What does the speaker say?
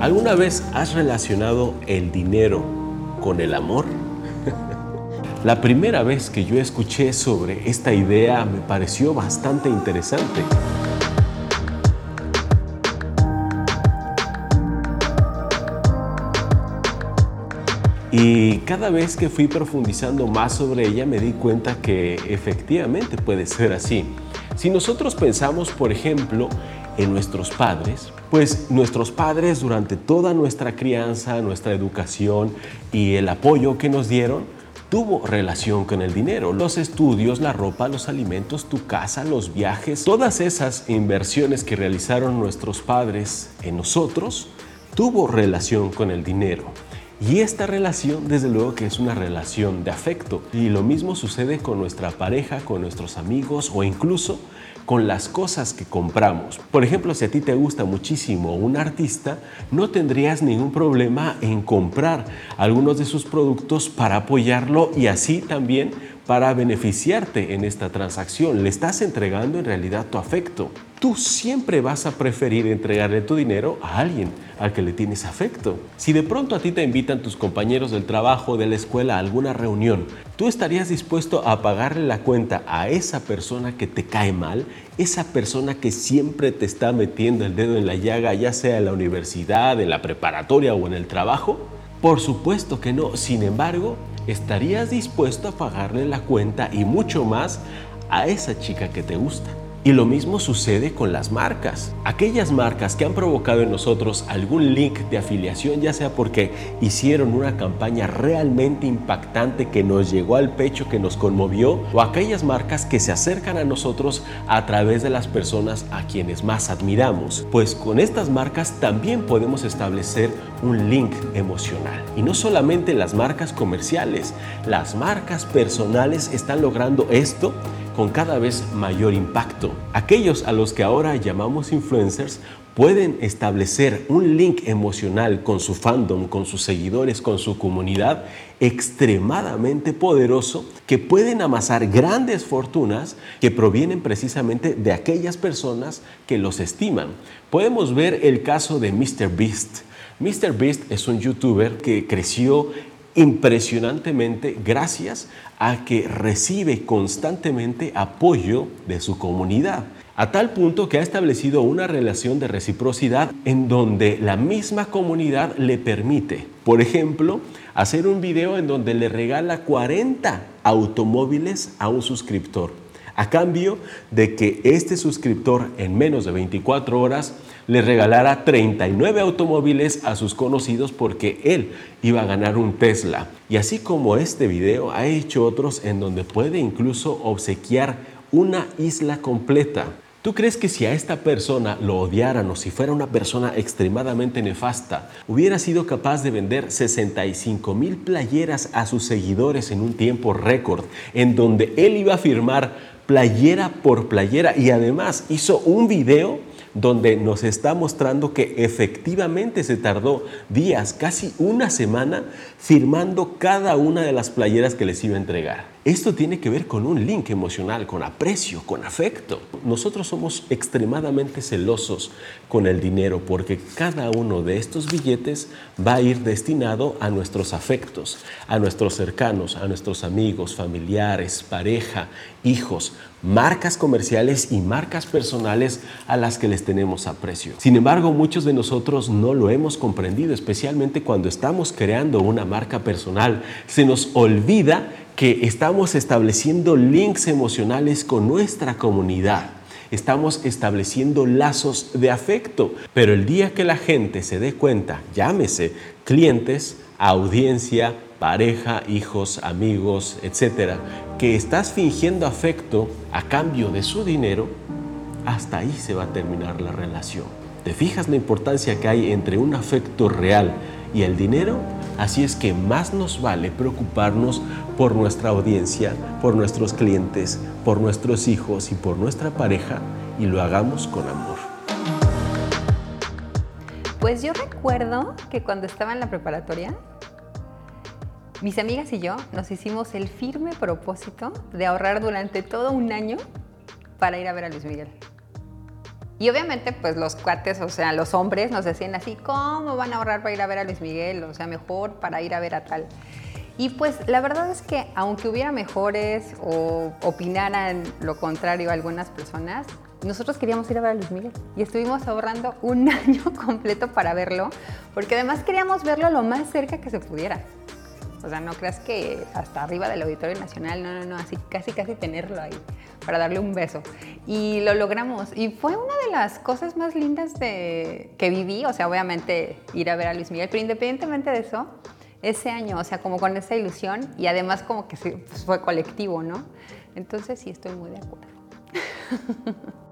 ¿Alguna vez has relacionado el dinero con el amor? La primera vez que yo escuché sobre esta idea me pareció bastante interesante. Y cada vez que fui profundizando más sobre ella me di cuenta que efectivamente puede ser así. Si nosotros pensamos, por ejemplo, en nuestros padres, pues nuestros padres durante toda nuestra crianza, nuestra educación y el apoyo que nos dieron, tuvo relación con el dinero. Los estudios, la ropa, los alimentos, tu casa, los viajes, todas esas inversiones que realizaron nuestros padres en nosotros, tuvo relación con el dinero. Y esta relación, desde luego que es una relación de afecto. Y lo mismo sucede con nuestra pareja, con nuestros amigos o incluso con las cosas que compramos. Por ejemplo, si a ti te gusta muchísimo un artista, no tendrías ningún problema en comprar algunos de sus productos para apoyarlo y así también para beneficiarte en esta transacción. Le estás entregando en realidad tu afecto. Tú siempre vas a preferir entregarle tu dinero a alguien al que le tienes afecto. Si de pronto a ti te invitan tus compañeros del trabajo o de la escuela a alguna reunión, ¿tú estarías dispuesto a pagarle la cuenta a esa persona que te cae mal? Esa persona que siempre te está metiendo el dedo en la llaga, ya sea en la universidad, en la preparatoria o en el trabajo? Por supuesto que no. Sin embargo, ¿estarías dispuesto a pagarle la cuenta y mucho más a esa chica que te gusta? Y lo mismo sucede con las marcas. Aquellas marcas que han provocado en nosotros algún link de afiliación, ya sea porque hicieron una campaña realmente impactante que nos llegó al pecho, que nos conmovió, o aquellas marcas que se acercan a nosotros a través de las personas a quienes más admiramos. Pues con estas marcas también podemos establecer un link emocional. Y no solamente las marcas comerciales, las marcas personales están logrando esto con cada vez mayor impacto. Aquellos a los que ahora llamamos influencers pueden establecer un link emocional con su fandom, con sus seguidores, con su comunidad extremadamente poderoso que pueden amasar grandes fortunas que provienen precisamente de aquellas personas que los estiman. Podemos ver el caso de Mr. Beast. Mr. Beast es un youtuber que creció impresionantemente gracias a que recibe constantemente apoyo de su comunidad, a tal punto que ha establecido una relación de reciprocidad en donde la misma comunidad le permite, por ejemplo, hacer un video en donde le regala 40 automóviles a un suscriptor, a cambio de que este suscriptor en menos de 24 horas le regalara 39 automóviles a sus conocidos porque él iba a ganar un Tesla. Y así como este video, ha hecho otros en donde puede incluso obsequiar una isla completa. ¿Tú crees que si a esta persona lo odiaran o si fuera una persona extremadamente nefasta, hubiera sido capaz de vender 65 mil playeras a sus seguidores en un tiempo récord, en donde él iba a firmar playera por playera. Y además hizo un video donde nos está mostrando que efectivamente se tardó días, casi una semana, firmando cada una de las playeras que les iba a entregar. Esto tiene que ver con un link emocional, con aprecio, con afecto. Nosotros somos extremadamente celosos con el dinero porque cada uno de estos billetes va a ir destinado a nuestros afectos, a nuestros cercanos, a nuestros amigos, familiares, pareja, hijos, marcas comerciales y marcas personales a las que les tenemos aprecio. Sin embargo, muchos de nosotros no lo hemos comprendido, especialmente cuando estamos creando una marca personal. Se nos olvida que estamos estableciendo links emocionales con nuestra comunidad. Estamos estableciendo lazos de afecto. Pero el día que la gente se dé cuenta, llámese clientes, audiencia, pareja, hijos, amigos, etcétera, que estás fingiendo afecto a cambio de su dinero, hasta ahí se va a terminar la relación. ¿Te fijas la importancia que hay entre un afecto real y el dinero? Así es que más nos vale preocuparnos por nuestra audiencia, por nuestros clientes, por nuestros hijos y por nuestra pareja y lo hagamos con amor. Pues yo recuerdo que cuando estaba en la preparatoria, mis amigas y yo nos hicimos el firme propósito de ahorrar durante todo un año para ir a ver a Luis Miguel. Y obviamente, pues los cuates, o sea, los hombres nos decían así, ¿cómo van a ahorrar para ir a ver a Luis Miguel? O sea, mejor para ir a ver a tal. Y pues la verdad es que aunque hubiera mejores o opinaran lo contrario a algunas personas, nosotros queríamos ir a ver a Luis Miguel y estuvimos ahorrando un año completo para verlo, porque además queríamos verlo lo más cerca que se pudiera. O sea, no creas que hasta arriba del Auditorio Nacional, no, no, no, así casi, casi tenerlo ahí para darle un beso. Y lo logramos. Y fue una de las cosas más lindas de, que viví, o sea, obviamente ir a ver a Luis Miguel, pero independientemente de eso, ese año, o sea, como con esa ilusión y además como que pues, fue colectivo, ¿no? Entonces sí estoy muy de acuerdo.